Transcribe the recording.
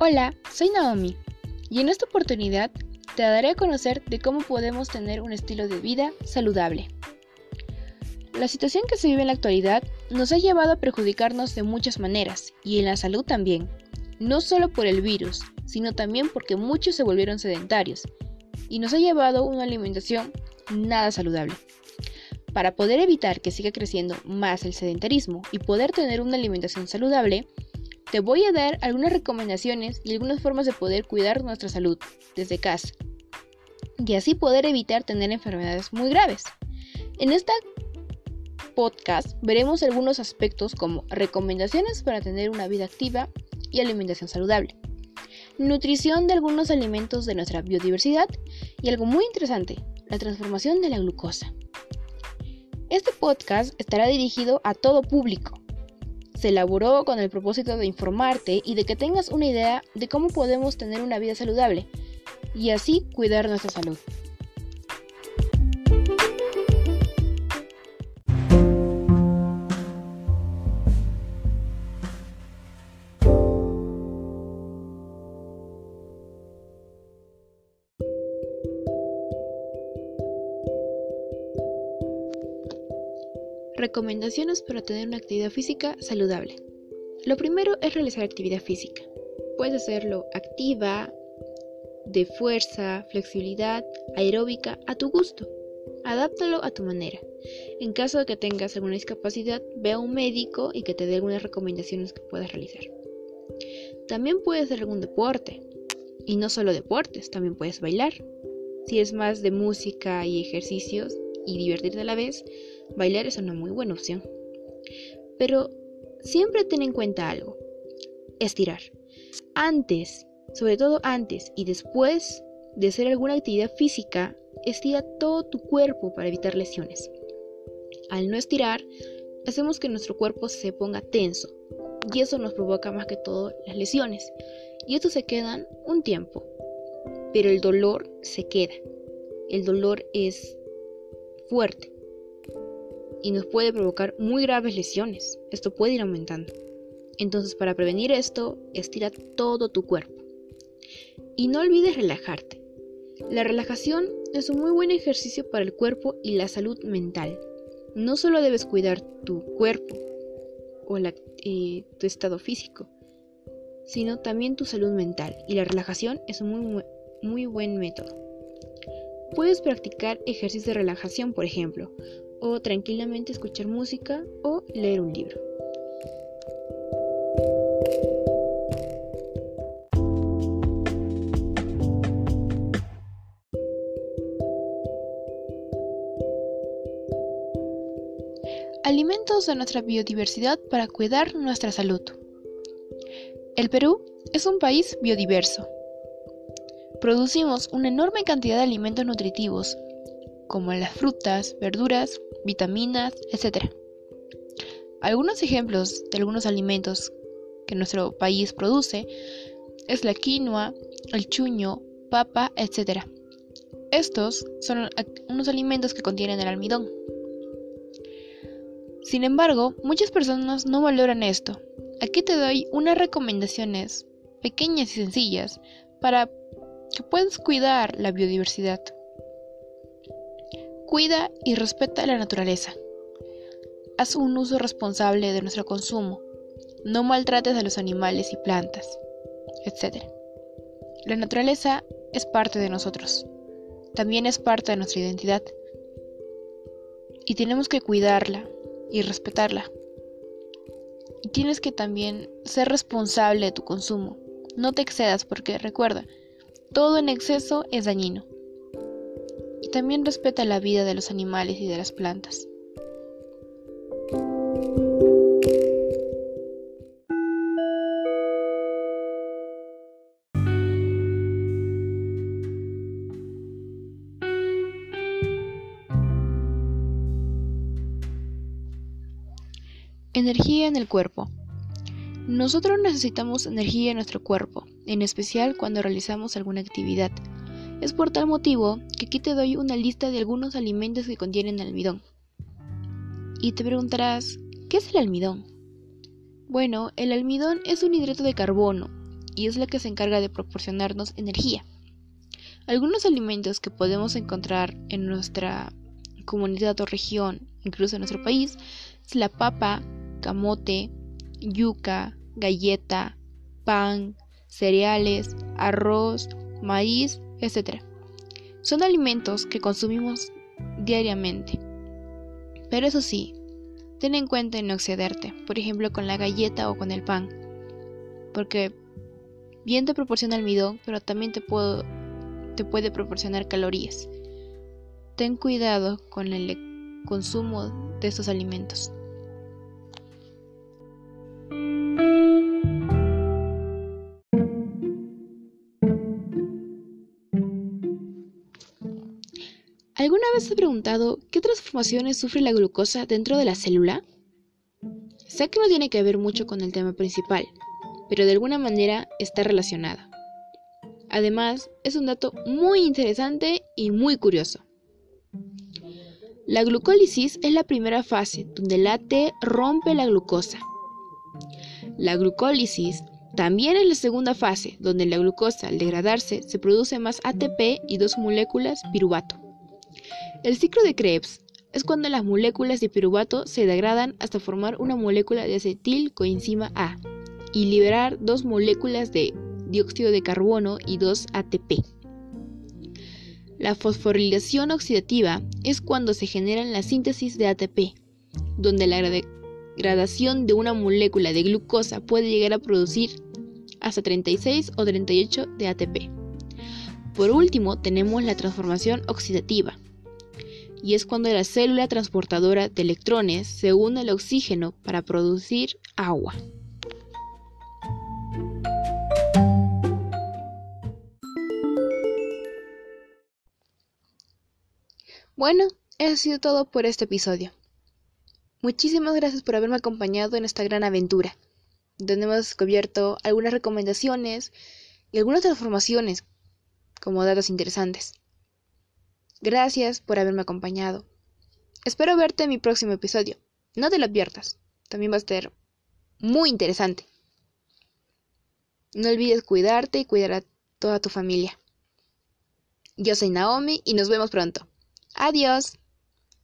Hola, soy Naomi y en esta oportunidad te daré a conocer de cómo podemos tener un estilo de vida saludable. La situación que se vive en la actualidad nos ha llevado a perjudicarnos de muchas maneras y en la salud también, no solo por el virus, sino también porque muchos se volvieron sedentarios y nos ha llevado una alimentación nada saludable. Para poder evitar que siga creciendo más el sedentarismo y poder tener una alimentación saludable, te voy a dar algunas recomendaciones y algunas formas de poder cuidar nuestra salud desde casa y así poder evitar tener enfermedades muy graves. En esta podcast veremos algunos aspectos como recomendaciones para tener una vida activa y alimentación saludable, nutrición de algunos alimentos de nuestra biodiversidad y algo muy interesante, la transformación de la glucosa. Este podcast estará dirigido a todo público, se elaboró con el propósito de informarte y de que tengas una idea de cómo podemos tener una vida saludable y así cuidar nuestra salud. Recomendaciones para tener una actividad física saludable. Lo primero es realizar actividad física. Puedes hacerlo activa, de fuerza, flexibilidad, aeróbica, a tu gusto. Adáptalo a tu manera. En caso de que tengas alguna discapacidad, ve a un médico y que te dé algunas recomendaciones que puedas realizar. También puedes hacer algún deporte. Y no solo deportes, también puedes bailar. Si es más de música y ejercicios y divertirte a la vez, bailar es una muy buena opción. Pero siempre ten en cuenta algo. Estirar. Antes, sobre todo antes y después de hacer alguna actividad física, estira todo tu cuerpo para evitar lesiones. Al no estirar, hacemos que nuestro cuerpo se ponga tenso y eso nos provoca más que todo las lesiones. Y esto se quedan un tiempo, pero el dolor se queda. El dolor es fuerte y nos puede provocar muy graves lesiones. Esto puede ir aumentando. Entonces, para prevenir esto, estira todo tu cuerpo. Y no olvides relajarte. La relajación es un muy buen ejercicio para el cuerpo y la salud mental. No solo debes cuidar tu cuerpo o eh, tu estado físico, sino también tu salud mental. Y la relajación es un muy, muy buen método. Puedes practicar ejercicios de relajación, por ejemplo, o tranquilamente escuchar música o leer un libro. Alimentos de nuestra biodiversidad para cuidar nuestra salud. El Perú es un país biodiverso. Producimos una enorme cantidad de alimentos nutritivos, como las frutas, verduras, vitaminas, etc. Algunos ejemplos de algunos alimentos que nuestro país produce es la quinoa, el chuño, papa, etc. Estos son unos alimentos que contienen el almidón. Sin embargo, muchas personas no valoran esto. Aquí te doy unas recomendaciones pequeñas y sencillas para que puedas cuidar la biodiversidad. Cuida y respeta la naturaleza. Haz un uso responsable de nuestro consumo. No maltrates a los animales y plantas, etc. La naturaleza es parte de nosotros. También es parte de nuestra identidad. Y tenemos que cuidarla y respetarla. Y tienes que también ser responsable de tu consumo. No te excedas porque recuerda, todo en exceso es dañino también respeta la vida de los animales y de las plantas. Energía en el cuerpo. Nosotros necesitamos energía en nuestro cuerpo, en especial cuando realizamos alguna actividad es por tal motivo que aquí te doy una lista de algunos alimentos que contienen almidón. Y te preguntarás, ¿qué es el almidón? Bueno, el almidón es un hidrato de carbono y es la que se encarga de proporcionarnos energía. Algunos alimentos que podemos encontrar en nuestra comunidad o región, incluso en nuestro país, es la papa, camote, yuca, galleta, pan, cereales, arroz, maíz, etc. Son alimentos que consumimos diariamente. Pero eso sí, ten en cuenta en no excederte, por ejemplo con la galleta o con el pan, porque bien te proporciona almidón, pero también te, te puede proporcionar calorías. Ten cuidado con el consumo de estos alimentos. ¿Alguna vez te has preguntado qué transformaciones sufre la glucosa dentro de la célula? Sé que no tiene que ver mucho con el tema principal, pero de alguna manera está relacionada. Además, es un dato muy interesante y muy curioso. La glucólisis es la primera fase donde la AT rompe la glucosa. La glucólisis también es la segunda fase donde la glucosa al degradarse se produce más ATP y dos moléculas piruvato. El ciclo de Krebs es cuando las moléculas de piruvato se degradan hasta formar una molécula de acetil coenzima A y liberar dos moléculas de dióxido de carbono y dos ATP. La fosforilación oxidativa es cuando se genera la síntesis de ATP, donde la degradación de una molécula de glucosa puede llegar a producir hasta 36 o 38 de ATP. Por último, tenemos la transformación oxidativa, y es cuando la célula transportadora de electrones se une al oxígeno para producir agua. Bueno, eso ha sido todo por este episodio. Muchísimas gracias por haberme acompañado en esta gran aventura, donde hemos descubierto algunas recomendaciones y algunas transformaciones como datos interesantes. Gracias por haberme acompañado. Espero verte en mi próximo episodio. No te lo pierdas. También va a ser muy interesante. No olvides cuidarte y cuidar a toda tu familia. Yo soy Naomi y nos vemos pronto. Adiós.